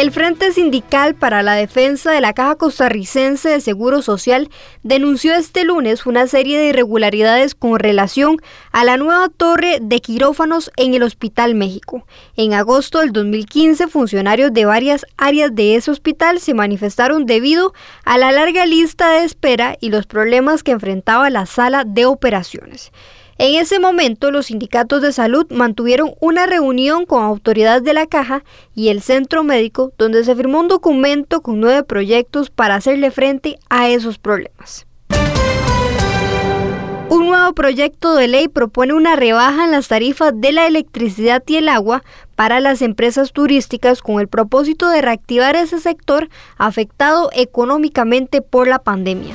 El Frente Sindical para la Defensa de la Caja Costarricense de Seguro Social denunció este lunes una serie de irregularidades con relación a la nueva torre de quirófanos en el Hospital México. En agosto del 2015, funcionarios de varias áreas de ese hospital se manifestaron debido a la larga lista de espera y los problemas que enfrentaba la sala de operaciones. En ese momento, los sindicatos de salud mantuvieron una reunión con autoridades de la caja y el centro médico donde se firmó un documento con nueve proyectos para hacerle frente a esos problemas. Un nuevo proyecto de ley propone una rebaja en las tarifas de la electricidad y el agua para las empresas turísticas con el propósito de reactivar ese sector afectado económicamente por la pandemia.